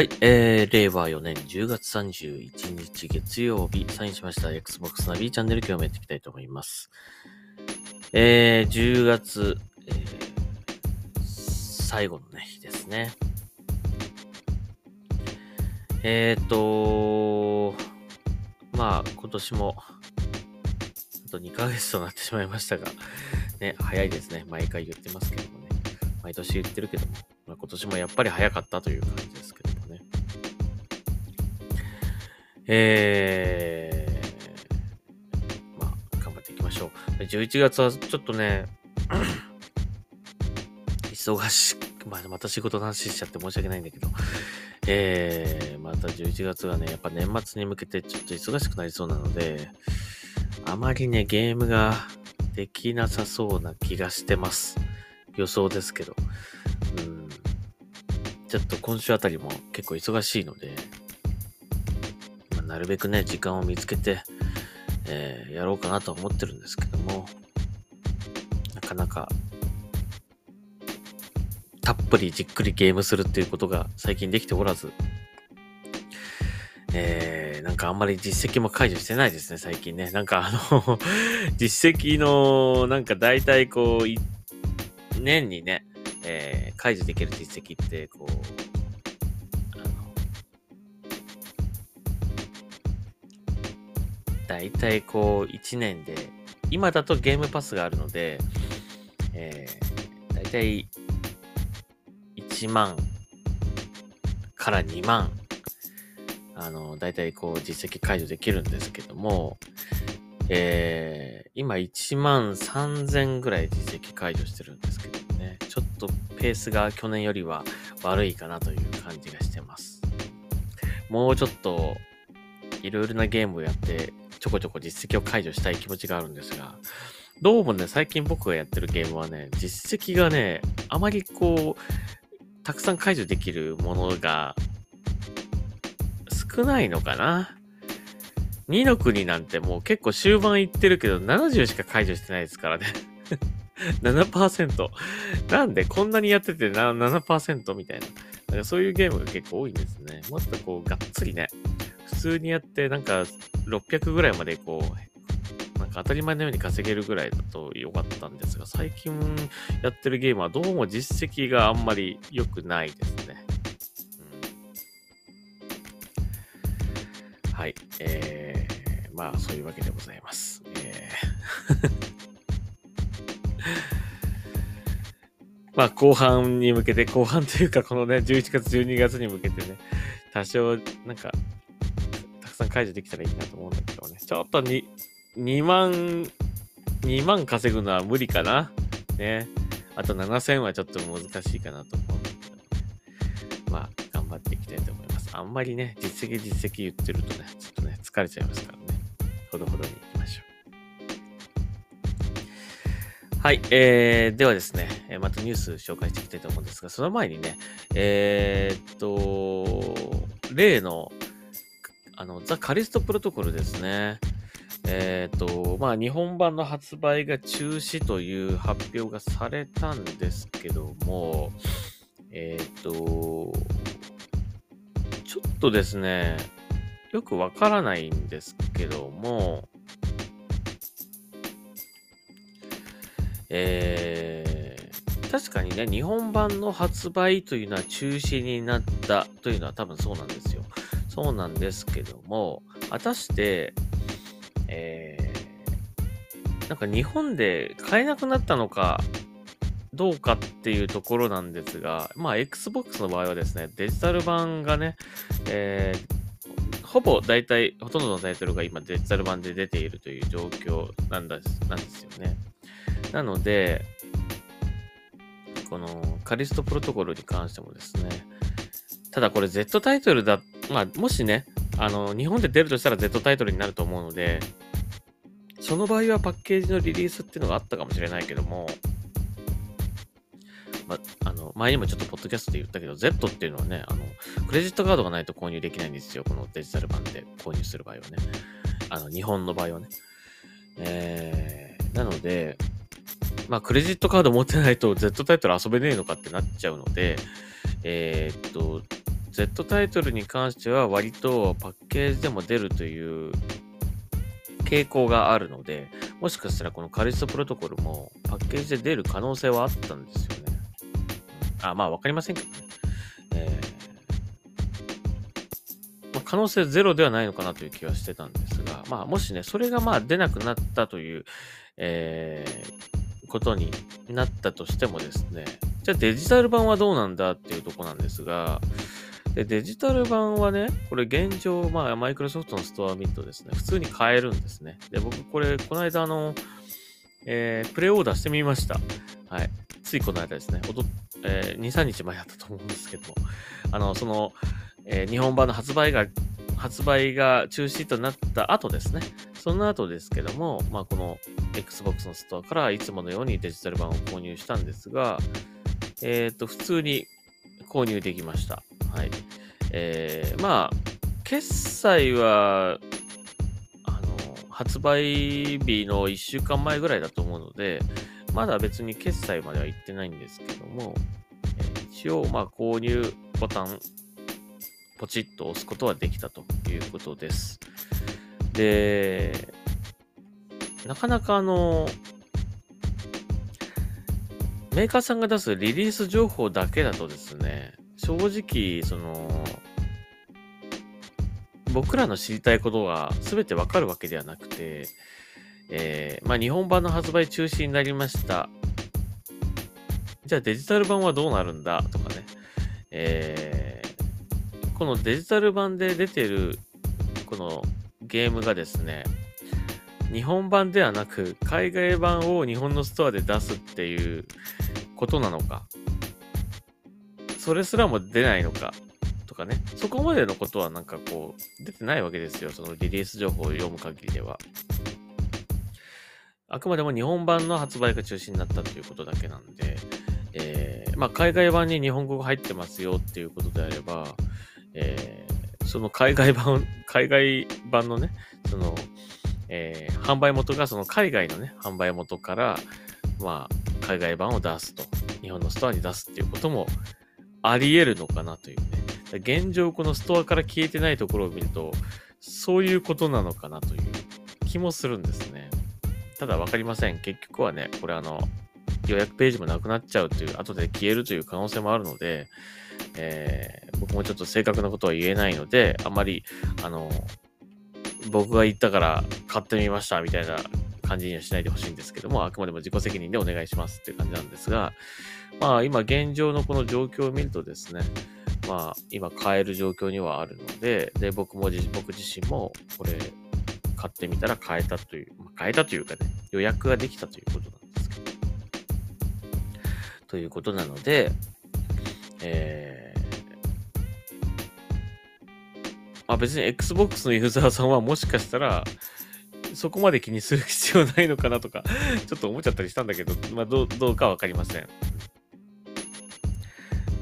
はい、えー、令和4年10月31日月曜日、サインしました Xbox ナビチャンネル今日もやっていきたいと思います。えー、10月、えー、最後のね、日ですね。えーと、まあ、今年も、あと2ヶ月となってしまいましたが、ね、早いですね。毎回言ってますけどもね。毎年言ってるけども、まあ、今年もやっぱり早かったという感じですけどえー、まあ、頑張っていきましょう。11月はちょっとね、忙しく、まあ、また仕事の話しちゃって申し訳ないんだけど、えー、また11月はね、やっぱ年末に向けてちょっと忙しくなりそうなので、あまりね、ゲームができなさそうな気がしてます。予想ですけど。うん。ちょっと今週あたりも結構忙しいので、なるべくね、時間を見つけて、えーやろうかなと思ってるんですけども、なかなか、たっぷりじっくりゲームするっていうことが最近できておらず、えー、なんかあんまり実績も解除してないですね、最近ね。なんかあの、実績の、なんか大体こう、年にね、えー解除できる実績って、こう、大体こう、1年で、今だとゲームパスがあるので、えー、大体、1万から2万、あの、大体こう、実績解除できるんですけども、えー、今1万3000ぐらい実績解除してるんですけどね、ちょっとペースが去年よりは悪いかなという感じがしてます。もうちょっと、いろいろなゲームをやって、ちょこちょこ実績を解除したい気持ちがあるんですが、どうもね、最近僕がやってるゲームはね、実績がね、あまりこう、たくさん解除できるものが少ないのかな。2の国なんてもう結構終盤いってるけど、70しか解除してないですからね。7%。なんでこんなにやってて7%みたいな。なんかそういうゲームが結構多いんですね。もっとこう、がっつりね、普通にやって、なんか600ぐらいまでこう、なんか当たり前のように稼げるぐらいだと良かったんですが、最近やってるゲームはどうも実績があんまり良くないですね。うん、はい。えー、まあそういうわけでございます。えー まあ後半に向けて、後半というかこのね、11月、12月に向けてね、多少なんか、さん解除できたらいいなと思うんだけどね。ちょっとに2万、2万稼ぐのは無理かな。ね。あと7000はちょっと難しいかなと思うんだけどね。まあ、頑張っていきたいと思います。あんまりね、実績実績言ってるとね、ちょっとね、疲れちゃいますからね。ほどほどに行きましょう。はい、えー、ではですね、またニュース紹介していきたいと思うんですが、その前にね、えー、っと、例の、あの、ザ・カリストプロトコルですね。えっ、と、まあ、日本版の発売が中止という発表がされたんですけども、えっ、と、ちょっとですね、よくわからないんですけども、えー、確かにね、日本版の発売というのは中止になったというのは多分そうなんです。そうなんですけども、果たして、えー、なんか日本で買えなくなったのかどうかっていうところなんですが、まあ Xbox の場合はですね、デジタル版がね、えーほぼ大体、ほとんどのタイトルが今デジタル版で出ているという状況なんだなんですよね。なので、このカリストプロトコルに関してもですね、ただこれ Z タイトルだっ、まあもしね、あの、日本で出るとしたら Z タイトルになると思うので、その場合はパッケージのリリースっていうのがあったかもしれないけども、まあの、前にもちょっとポッドキャストで言ったけど、Z っていうのはね、あの、クレジットカードがないと購入できないんですよ。このデジタル版で購入する場合はね。あの、日本の場合はね。えー、なので、まあ、クレジットカード持ってないと Z タイトル遊べねえのかってなっちゃうので、えーっと、Z タイトルに関しては割とパッケージでも出るという傾向があるので、もしかしたらこのカリストプロトコルもパッケージで出る可能性はあったんですよね。あ、まあわかりませんけどね。えーまあ、可能性ゼロではないのかなという気はしてたんですが、まあもしね、それがまあ出なくなったという、えー、ことになったとしてもですね、じゃあデジタル版はどうなんだっていうとこなんですが、で、デジタル版はね、これ現状、まあ、マイクロソフトのストア見るとですね、普通に買えるんですね。で、僕、これ、この間、あの、えー、プレオーダーしてみました。はい。ついこの間ですね、おとえー、2、3日前だったと思うんですけども、あの、その、えー、日本版の発売が、発売が中止となった後ですね。その後ですけども、まあ、この Xbox のストアからいつものようにデジタル版を購入したんですが、えっ、ー、と、普通に購入できました。はい。えー、まあ、決済は、あの、発売日の1週間前ぐらいだと思うので、まだ別に決済までは行ってないんですけども、えー、一応、まあ、購入ボタン、ポチッと押すことはできたということです。で、なかなかあの、メーカーさんが出すリリース情報だけだとですね、正直、その、僕らの知りたいことが全てわかるわけではなくて、えー、まあ、日本版の発売中止になりました。じゃあデジタル版はどうなるんだとかね。えー、このデジタル版で出てるこのゲームがですね、日本版ではなく海外版を日本のストアで出すっていうことなのか。それすらも出ないのかとかね、そこまでのことはなんかこう、出てないわけですよ。そのリリース情報を読む限りでは。あくまでも日本版の発売が中止になったということだけなんで、えー、まあ、海外版に日本語が入ってますよっていうことであれば、えー、その海外版、海外版のね、その、えー、販売元がその海外のね、販売元から、まあ、海外版を出すと、日本のストアに出すっていうこともあり得るのかなというね。現状このストアから消えてないところを見ると、そういうことなのかなという気もするんですね。ただわかりません。結局はね、これあの、予約ページもなくなっちゃうという、後で消えるという可能性もあるので、えー、僕もちょっと正確なことは言えないので、あまり、あの、僕が言ったから買ってみましたみたいな感じにはしないでほしいんですけども、あくまでも自己責任でお願いしますっていう感じなんですが、まあ今現状のこの状況を見るとですね、まあ今買える状況にはあるので、で、僕も僕自身もこれ買ってみたら買えたという、まあ、買えたというかね、予約ができたということなんですけど。ということなので、えー、まあ別に Xbox のユーザーさんはもしかしたら、そこまで気にする必要ないのかなとか ちょっと思っちゃったりしたんだけど、まあどう、どうかわかりません。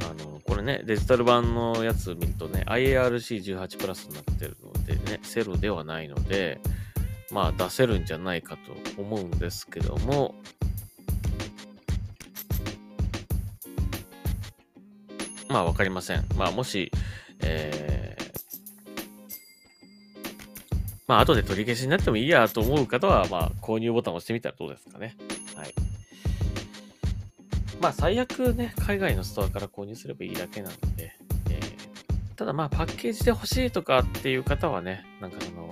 あのこれね、デジタル版のやつ見るとね、IARC18 プラスになってるのでね、セロではないので、まあ出せるんじゃないかと思うんですけども、まあわかりません。まあもし、えー、まあ後で取り消しになってもいいやと思う方は、まあ購入ボタンを押してみたらどうですかね。はい。まあ最悪ね、海外のストアから購入すればいいだけなので、えー、ただまあパッケージで欲しいとかっていう方はね、なんかその、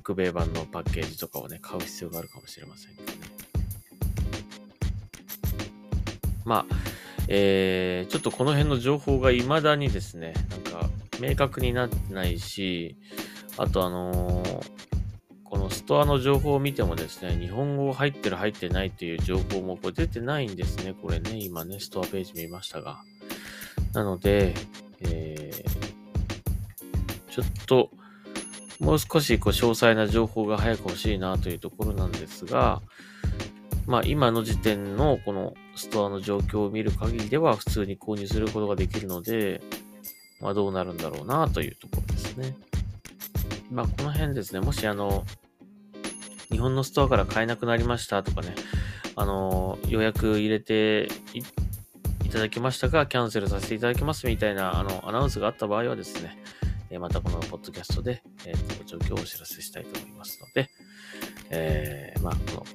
北米版のパッケージとかをね、買う必要があるかもしれませんけどね。まあ、えー、ちょっとこの辺の情報が未だにですね、なんか明確になってないし、あとあのー、このストアの情報を見てもですね、日本語入ってる入ってないっていう情報もこれ出てないんですね。これね、今ね、ストアページ見ましたが。なので、えー、ちょっと、もう少しこう詳細な情報が早く欲しいなというところなんですが、まあ今の時点のこのストアの状況を見る限りでは普通に購入することができるので、まあどうなるんだろうなというところですね。まあ、この辺ですね、もしあの、日本のストアから買えなくなりましたとかね、あの、予約入れて、いただきましたが、キャンセルさせていただきますみたいな、あの、アナウンスがあった場合はですね、えまたこのポッドキャストで、えー、と状況をお知らせしたいと思いますので、えー、まあ、この、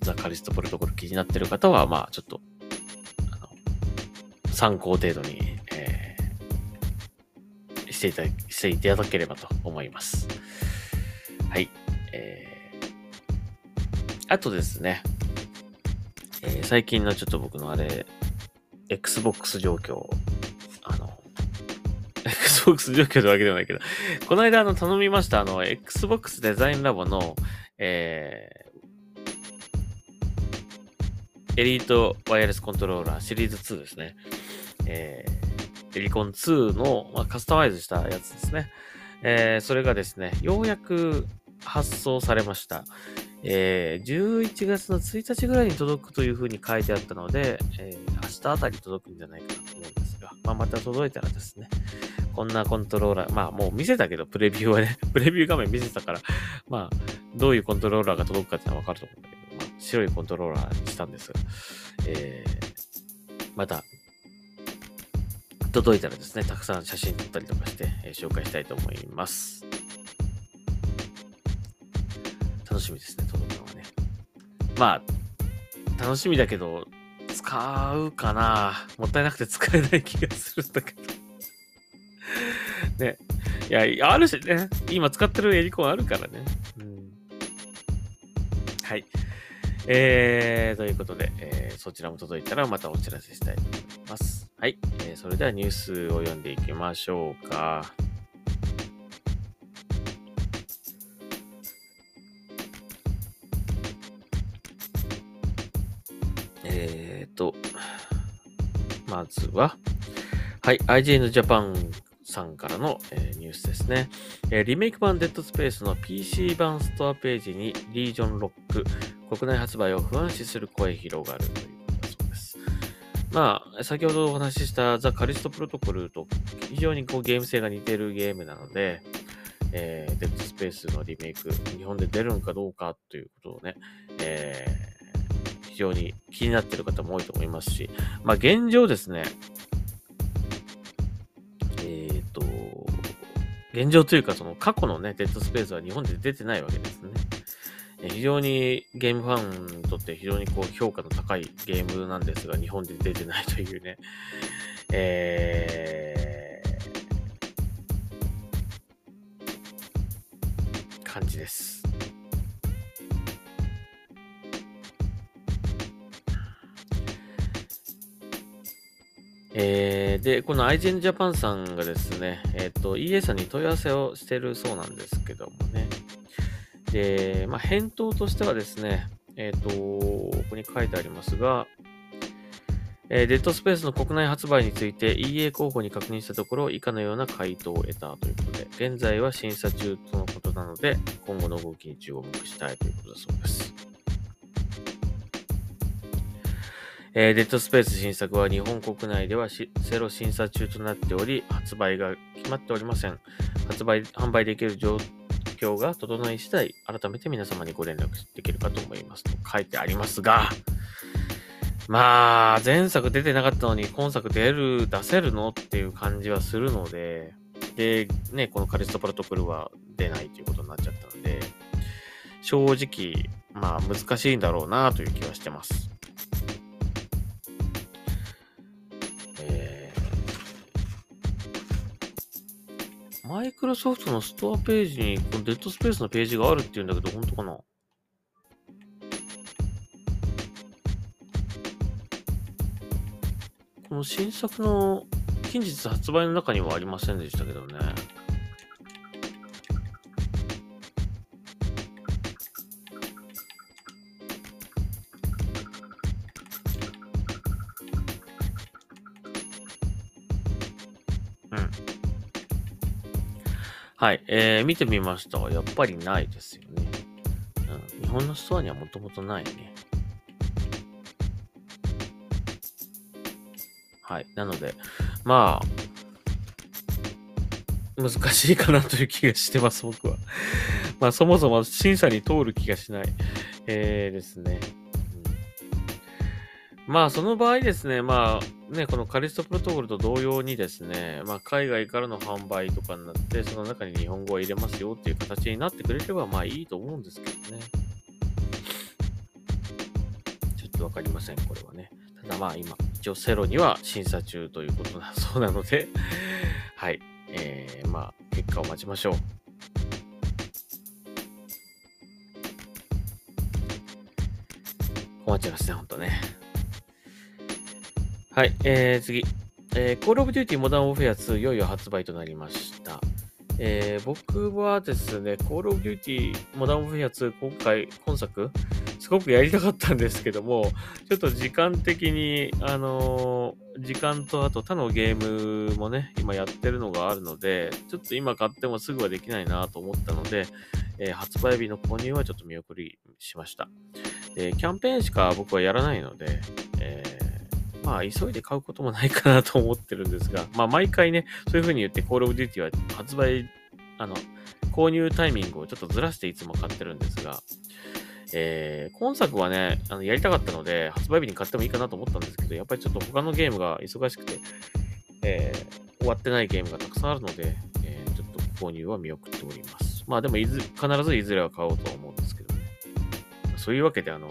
ザ・カリストプロトコル気になってる方は、まあ、ちょっと、あの、参考程度に、していただ、していただければと思います。はい。えー、あとですね、えー、最近のちょっと僕のあれ、Xbox 状況、あの、Xbox 状況ってわけではないけど、この間あの頼みました、あの、Xbox デザインラボの、えー、エリートワイヤレスコントローラーシリーズ2ですね。えー、リコン2の、まあ、カスタマイズしたやつですね。えー、それがですね、ようやく発送されました。えー、11月の1日ぐらいに届くというふうに書いてあったので、えー、明日あたり届くんじゃないかなと思うんですが、まあ、また届いたらですね、こんなコントローラー、まあもう見せたけど、プレビューはね、プレビュー画面見せたから、まあ、どういうコントローラーが届くかってのはわかると思うんだけど、まあ、白いコントローラーにしたんですが、えー、また、届いたらですね、たくさん写真撮ったりとかして、えー、紹介したいと思います。楽しみですね、届くのはね。まあ、楽しみだけど、使うかなもったいなくて使えない気がするんだけど ね。いや、あるしね。今使ってるエリコンあるからね。うん。はい。えー、ということで、えー、そちらも届いたらまたお知らせしたいと思います。はい。えー、それではニュースを読んでいきましょうか。えーと、まずは、はい、IGN Japan さんからの、えー、ニュースですね、えー、リメイク版デッドスペースの PC 版ストアページにリージョンロック、国内発売を不安視する声広がるということだそうです。まあ、先ほどお話ししたザ・カリストプロトコルと非常にこうゲーム性が似てるゲームなので、えー、デッドスペースのリメイク、日本で出るんかどうかということをね、えー、非常に気になっている方も多いと思いますし、まあ現状ですね、えっと現状というか、その過去のね、デッドスペースは日本で出てないわけですね。非常にゲームファンにとって非常にこう評価の高いゲームなんですが、日本で出てないというね、えー、感じです。えー、で、この IGN Japan さんがですね、えっ、ー、と、EA さんに問い合わせをしてるそうなんですけどもね。で、まあ、返答としてはですね、えっ、ー、と、ここに書いてありますが、えー、デッドスペースの国内発売について EA 候補に確認したところ、以下のような回答を得たということで、現在は審査中とのことなので、今後の動きに注目したいということだそうです。えー、デッドスペース新作は日本国内ではセロ審査中となっており、発売が決まっておりません。発売、販売できる状況が整い次第、改めて皆様にご連絡できるかと思いますと書いてありますが、まあ、前作出てなかったのに今作出る、出せるのっていう感じはするので、で、ね、このカリストプロトコルは出ないということになっちゃったので、正直、まあ難しいんだろうなという気はしてます。マイクロソフトのストアページに、このデッドスペースのページがあるっていうんだけど、本当かな？この新作の近日発売の中にはありませんでしたけどね。はい、えー、見てみました。やっぱりないですよね。うん、日本のストアにはもともとないね。はい。なので、まあ、難しいかなという気がしてます、僕は。まあ、そもそも審査に通る気がしない、えー、ですね。まあ、その場合ですね、まあ、ね、このカリストプロトコルと同様にですね、まあ、海外からの販売とかになって、その中に日本語を入れますよっていう形になってくれれば、まあいいと思うんですけどね。ちょっとわかりません、これはね。ただまあ今、一応セロには審査中ということだ そうなのではい。えー、まあ、結果を待ちましょう。困っちゃいますね、ほんとね。はい、えー、次。えー、Call of Duty Modern Warfare 2いよいよ発売となりました。えー、僕はですね、Call of Duty Modern Warfare 2今回、今作、すごくやりたかったんですけども、ちょっと時間的に、あのー、時間とあと他のゲームもね、今やってるのがあるので、ちょっと今買ってもすぐはできないなと思ったので、えー、発売日の購入はちょっと見送りしました。で、キャンペーンしか僕はやらないので、えーまあ、急いで買うこともないかなと思ってるんですが、まあ、毎回ね、そういう風に言って、Call of Duty は発売、あの、購入タイミングをちょっとずらしていつも買ってるんですが、えー、今作はね、あのやりたかったので、発売日に買ってもいいかなと思ったんですけど、やっぱりちょっと他のゲームが忙しくて、えー、終わってないゲームがたくさんあるので、えー、ちょっと購入は見送っております。まあでもいず、必ずいずれは買おうとは思うんですけどね。そういうわけで、あの、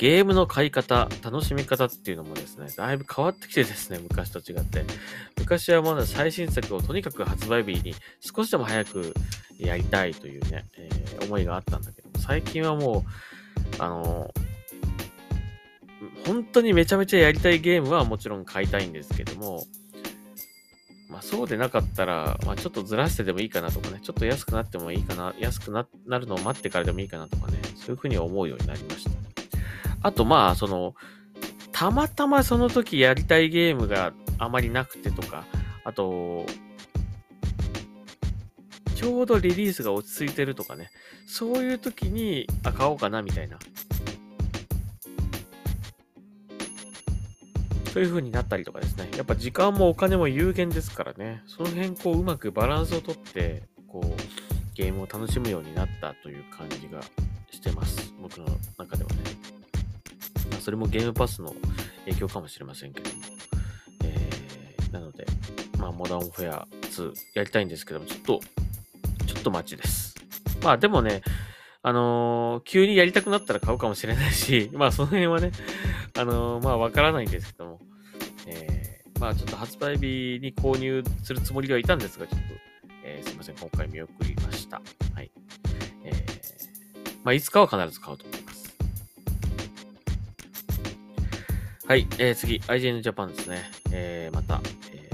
ゲームの買い方、楽しみ方っていうのもですね、だいぶ変わってきてですね、昔と違って。昔はまだ最新作をとにかく発売日に少しでも早くやりたいというね、えー、思いがあったんだけど、最近はもう、あのー、本当にめちゃめちゃやりたいゲームはもちろん買いたいんですけども、まあそうでなかったら、まあちょっとずらしてでもいいかなとかね、ちょっと安くなってもいいかな、安くなるのを待ってからでもいいかなとかね、そういうふうに思うようになりました。あとまあ、その、たまたまその時やりたいゲームがあまりなくてとか、あと、ちょうどリリースが落ち着いてるとかね、そういう時に、あ、買おうかなみたいな。そういう風になったりとかですね。やっぱ時間もお金も有限ですからね。その辺こううまくバランスをとって、こう、ゲームを楽しむようになったという感じがしてます。僕の中ではね。それもゲームパスの影響かもしれませんけども。えー、なので、まあ、モダンフェア2やりたいんですけども、ちょっと、ちょっと待ちです。まあ、でもね、あのー、急にやりたくなったら買うかもしれないし、まあ、その辺はね、あのー、まあ、わからないんですけども、えー、まあ、ちょっと発売日に購入するつもりではいたんですが、ちょっと、えー、すいません、今回見送りました。はい。えー、まあ、いつかは必ず買うと思はい、えー、次、IGN Japan ですね。えー、また、え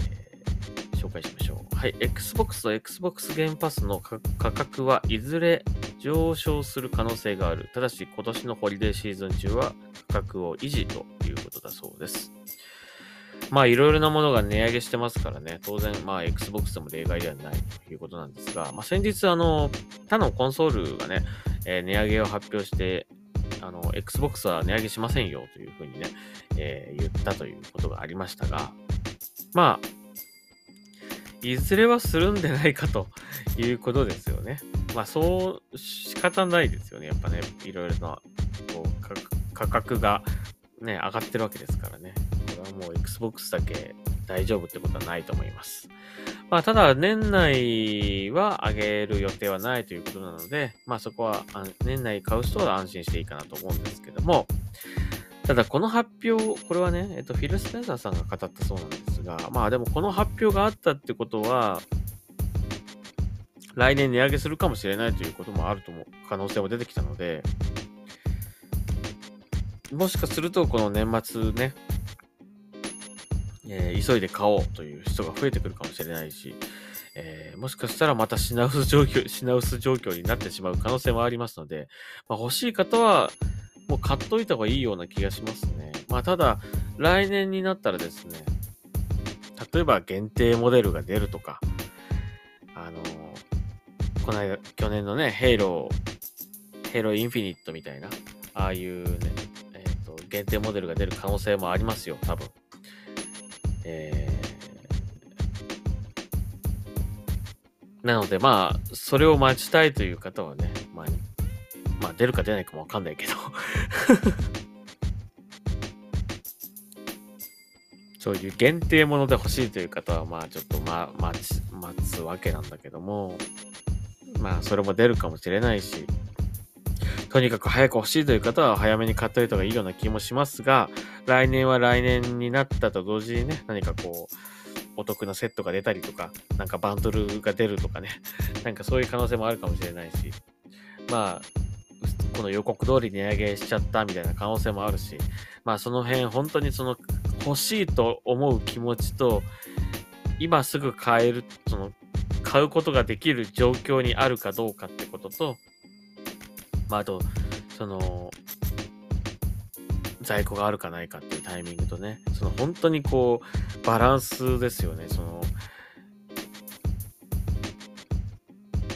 ー、紹介しましょう。はい、Xbox と Xbox Game Pass の価格はいずれ上昇する可能性がある。ただし、今年のホリデーシーズン中は価格を維持ということだそうです。まあ、いろいろなものが値上げしてますからね、当然、まあ、Xbox でも例外ではないということなんですが、まあ、先日、あの、他のコンソールがね、えー、値上げを発表して、あの、Xbox は値上げしませんよというふうにね、えー、言ったということがありましたが、まあ、いずれはするんでないかということですよね。まあ、そう仕方ないですよね。やっぱね、いろいろなこう価格がね、上がってるわけですからね。これはもう Xbox だけ大丈夫ってことはないと思います。まあ、ただ、年内は上げる予定はないということなので、まあそこは、年内買う人は安心していいかなと思うんですけども、ただこの発表、これはね、えっと、フィル・スペンサーさんが語ったそうなんですが、まあでもこの発表があったってことは、来年値上げするかもしれないということもあるとも、可能性も出てきたので、もしかするとこの年末ね、えー、急いで買おうという人が増えてくるかもしれないし、えー、もしかしたらまた品薄状況、品薄状況になってしまう可能性もありますので、まあ、欲しい方はもう買っといた方がいいような気がしますね。まあただ、来年になったらですね、例えば限定モデルが出るとか、あのー、この間、去年のね、 Halo、Halo Infinite みたいな、ああいうね、えっ、ー、と、限定モデルが出る可能性もありますよ、多分。えー、なのでまあ、それを待ちたいという方はね、まあ、まあ、出るか出ないかもわかんないけど。そういう限定もので欲しいという方は、まあちょっと、ま、待つわけなんだけども、まあそれも出るかもしれないし、とにかく早く欲しいという方は早めに買っておいた方がいいような気もしますが、来年は来年になったと同時にね、何かこう、お得なセットが出たりとか、なんかバンドルが出るとかね、なんかそういう可能性もあるかもしれないし、まあ、この予告通り値上げしちゃったみたいな可能性もあるし、まあその辺本当にその欲しいと思う気持ちと、今すぐ買える、その買うことができる状況にあるかどうかってことと、まああと、その、在庫があるかないかっていうタイミングとね、その本当にこう、バランスですよね。その、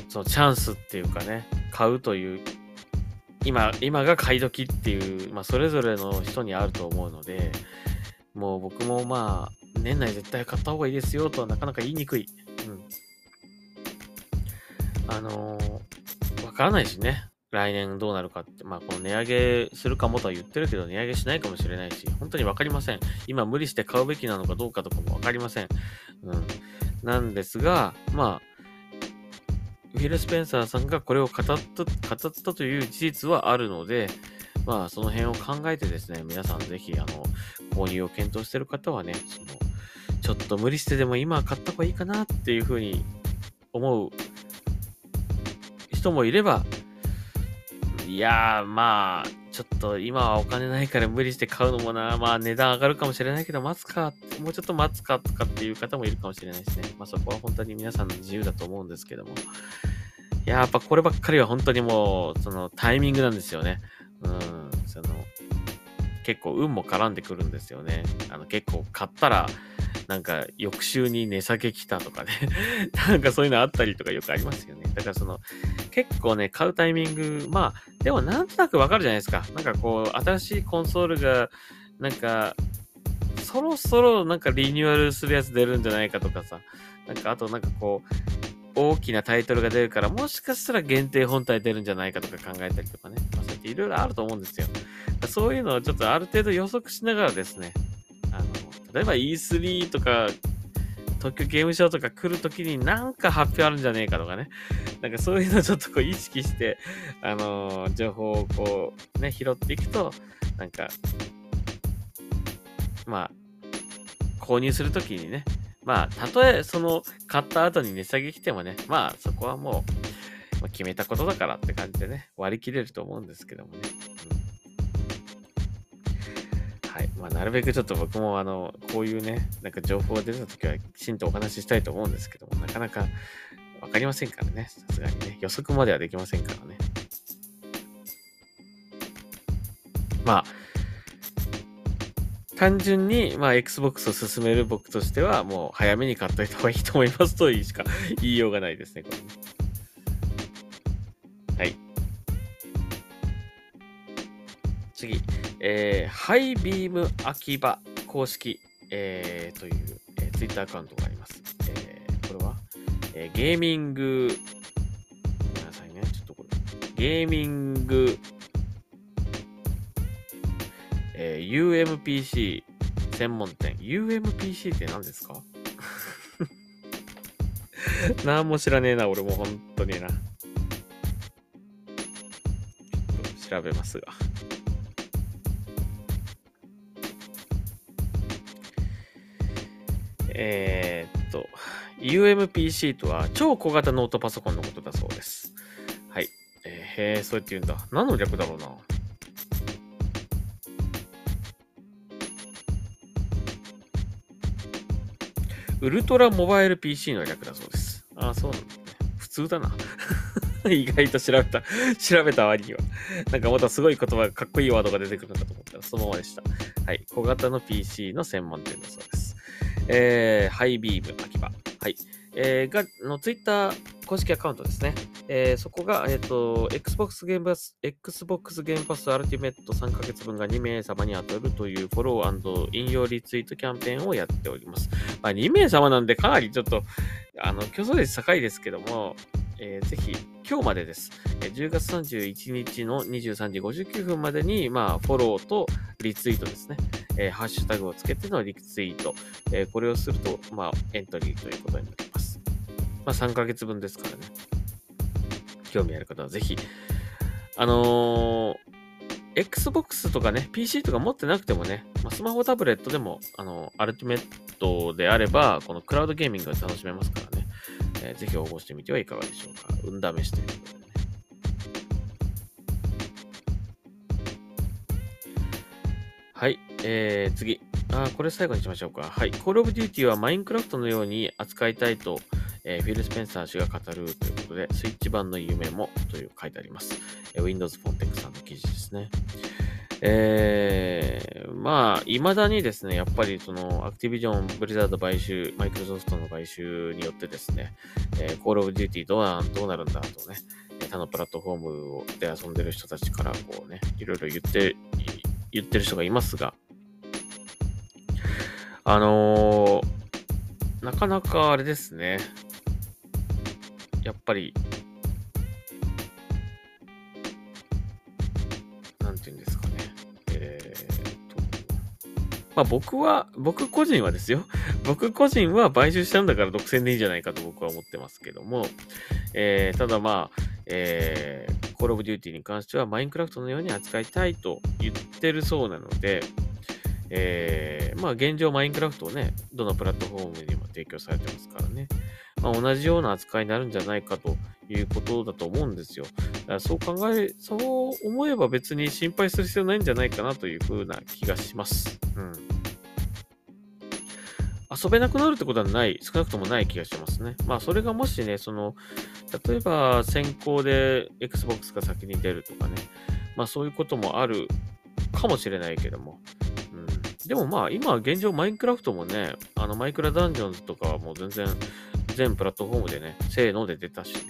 そのチャンスっていうかね、買うという、今、今が買い時っていう、まあそれぞれの人にあると思うので、もう僕もまあ、年内絶対買った方がいいですよとはなかなか言いにくい。うん。あのー、わからないしね。来年どうなるかって、まあ、この値上げするかもとは言ってるけど、値上げしないかもしれないし、本当にわかりません。今無理して買うべきなのかどうかとかもわかりません。うん。なんですが、まあ、ウィル・スペンサーさんがこれを語った、語ったという事実はあるので、まあ、その辺を考えてですね、皆さんぜひ、あの、購入を検討してる方はね、その、ちょっと無理してでも今買った方がいいかなっていうふうに思う人もいれば、いやー、まあ、ちょっと今はお金ないから無理して買うのもな、まあ値段上がるかもしれないけど、待つか、もうちょっと待つかとかっていう方もいるかもしれないですね。まあそこは本当に皆さんの自由だと思うんですけども。いや、やっぱこればっかりは本当にもう、そのタイミングなんですよね。うん、その、結構運も絡んでくるんですよね。あの結構買ったら、なんか翌週に値下げ来たとかね なんかそういうのあったりとかよくありますよね。だからその、結構ね、買うタイミング、まあ、でもなんとなくわかるじゃないですか。なんかこう、新しいコンソールが、なんか、そろそろなんかリニューアルするやつ出るんじゃないかとかさ、なんかあとなんかこう、大きなタイトルが出るから、もしかしたら限定本体出るんじゃないかとか考えたりとかね。まあ、そうやっていろいろあると思うんですよ。そういうのをちょっとある程度予測しながらですね、例えば E3 とか、東京ゲームショウとか来るときになんか発表あるんじゃねえかとかね。なんかそういうのちょっとこう意識して、あのー、情報をこうね、拾っていくと、なんか、まあ、購入するときにね、まあ、たとえその買った後に値下げ来てもね、まあそこはもう、決めたことだからって感じでね、割り切れると思うんですけどもね。まあ、なるべくちょっと僕も、あの、こういうね、なんか情報が出たときは、きちんとお話ししたいと思うんですけども、なかなかわかりませんからね。さすがにね。予測まではできませんからね。まあ、単純に、まあ、Xbox を進める僕としては、もう早めに買っといた方がいいと思いますとしか言いようがないですね、これね。えー、ハイビーム秋葉公式、えー、という、えー、ツイッターアカウントがあります。えー、これは、えー、ゲーミング、ごめんなさいね。ちょっとこれ、ゲーミング、えー、UMPC 専門店。UMPC って何ですか？何も知らねえな、俺も本当にな。ちょっと調べますが。えー、っと、UMPC とは超小型ノートパソコンのことだそうです。はい。えー、へえ、そうやって言うんだ。何の略だろうな。ウルトラモバイル PC の略だそうです。あ、そうなんだね。普通だな。意外と調べた、調べた割には。なんかまたすごい言葉、かっこいいワードが出てくるのかと思ったら、そのままでした。はい。小型の PC の専門店だそうです。えー、ハイビーム秋葉。はい。えー、が、のツイッター公式アカウントですね。えー、そこが、えっ、ー、と、Xbox ゲームパス、Xbox ゲームパスアルティメット3ヶ月分が2名様に当たるというフォロー引用リツイートキャンペーンをやっております。まあ、2名様なんでかなりちょっと、あの、競争率高いですけども、えー、ぜひ今日までです。10月31日の23時59分までに、まあ、フォローとリツイートですね。えー、ハッシュタグをつけてのリツイート。えー、これをすると、まあ、エントリーということになります。まあ、3ヶ月分ですからね。興味ある方はぜひ。あの Xbox とかね、PC とか持ってなくてもね、まあ、スマホタブレットでも、あの、アルティメットであれば、このクラウドゲーミングが楽しめますからね、えー、ぜひ応募してみてはいかがでしょうか。運試しということでね。はい、えー、次。あ、これ最後にしましょうか。はい。Call of Duty はマインクラフトのように扱いたいと、えー、フィル・スペンサー氏が語るということで、スイッチ版の夢もという書いてあります。えー、Windows フォンテックさんの記事ですね。えー、まあ、未だにですね、やっぱりその、アクティビジョン、ブリザード買収、マイクロソフトの買収によってですね、えー、Call of Duty どうなどうなるんだとね、他のプラットフォームで遊んでる人たちからこうね、いろいろ言って、言ってる人がいますが、あのー、なかなかあれですね、やっぱり、まあ僕は、僕個人はですよ。僕個人は買収したんだから独占でいいんじゃないかと僕は思ってますけども、えー、ただまあ、えー、Call of Duty に関してはマインクラフトのように扱いたいと言ってるそうなので、えー、まあ現状マインクラフトをね、どのプラットフォームにも提供されてますからね。まあ、同じような扱いになるんじゃないかということだと思うんですよ。だからそう考え、そう思えば別に心配する必要ないんじゃないかなというふうな気がします。うん。遊べなくなるってことはない、少なくともない気がしますね。まあ、それがもしね、その、例えば先行で Xbox が先に出るとかね、まあそういうこともあるかもしれないけども、うん、でもまあ今現状マインクラフトもね、あのマイクラダンジョンズとかはもう全然全プラットフォームでね、せーので出たしね。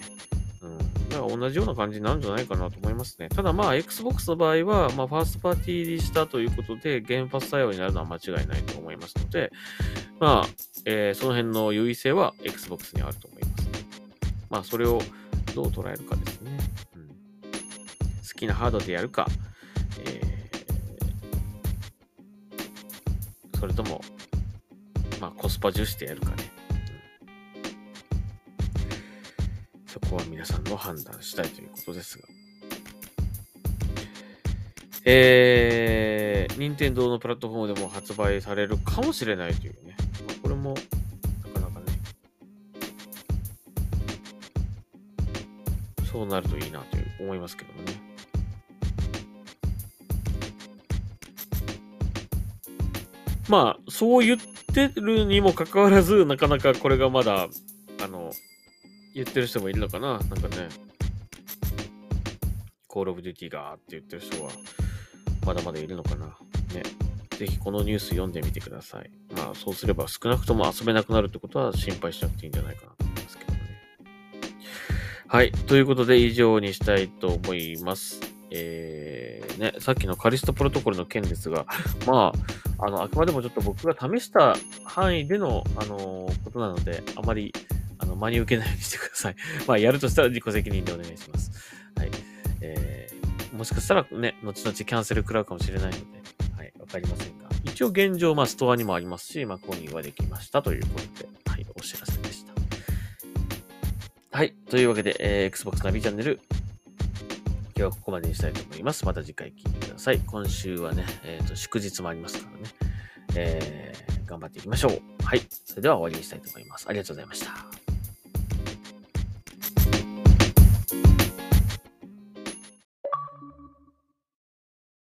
うん。だから同じような感じになるんじゃないかなと思いますね。ただまあ、Xbox の場合は、まあ、ファーストパーティー入りしたということで、原発対応になるのは間違いないと思いますので、まあ、えー、その辺の優位性は Xbox にあると思いますね。まあ、それをどう捉えるかですね。うん、好きなハードでやるか、えー、それとも、まあ、コスパ重視でやるかね。こは皆さんの判断したいということですが。えー、任天堂のプラットフォームでも発売されるかもしれないというね。まあ、これも、なかなかね、そうなるといいなという思いますけどもね。まあ、そう言ってるにもかかわらず、なかなかこれがまだ、言ってる人もいるのかな？なんかね、コールオブデューティーがって言ってる人は、まだまだいるのかな？ね。ぜひこのニュース読んでみてください。まあそうすれば少なくとも遊べなくなるってことは心配しなくていいんじゃないかなと思いますけどね。はい。ということで以上にしたいと思います。えー、ね、さっきのカリストプロトコルの件ですが、まあ、あの、あくまでもちょっと僕が試した範囲での、あのー、ことなので、あまり、真に受けないようにしてください。まあ、やるとしたら自己責任でお願いします。はい。えー、もしかしたらね、後々キャンセル食らうかもしれないので、はい、わかりませんが。一応現状、まあ、ストアにもありますし、まあ、購入はできましたということで、はい、お知らせでした。はい。というわけで、えー、Xbox ナビチャンネル、今日はここまでにしたいと思います。また次回聞いてください。今週はね、えっ、ー、と、祝日もありますからね。えー、頑張っていきましょう。はい。それでは終わりにしたいと思います。ありがとうございました。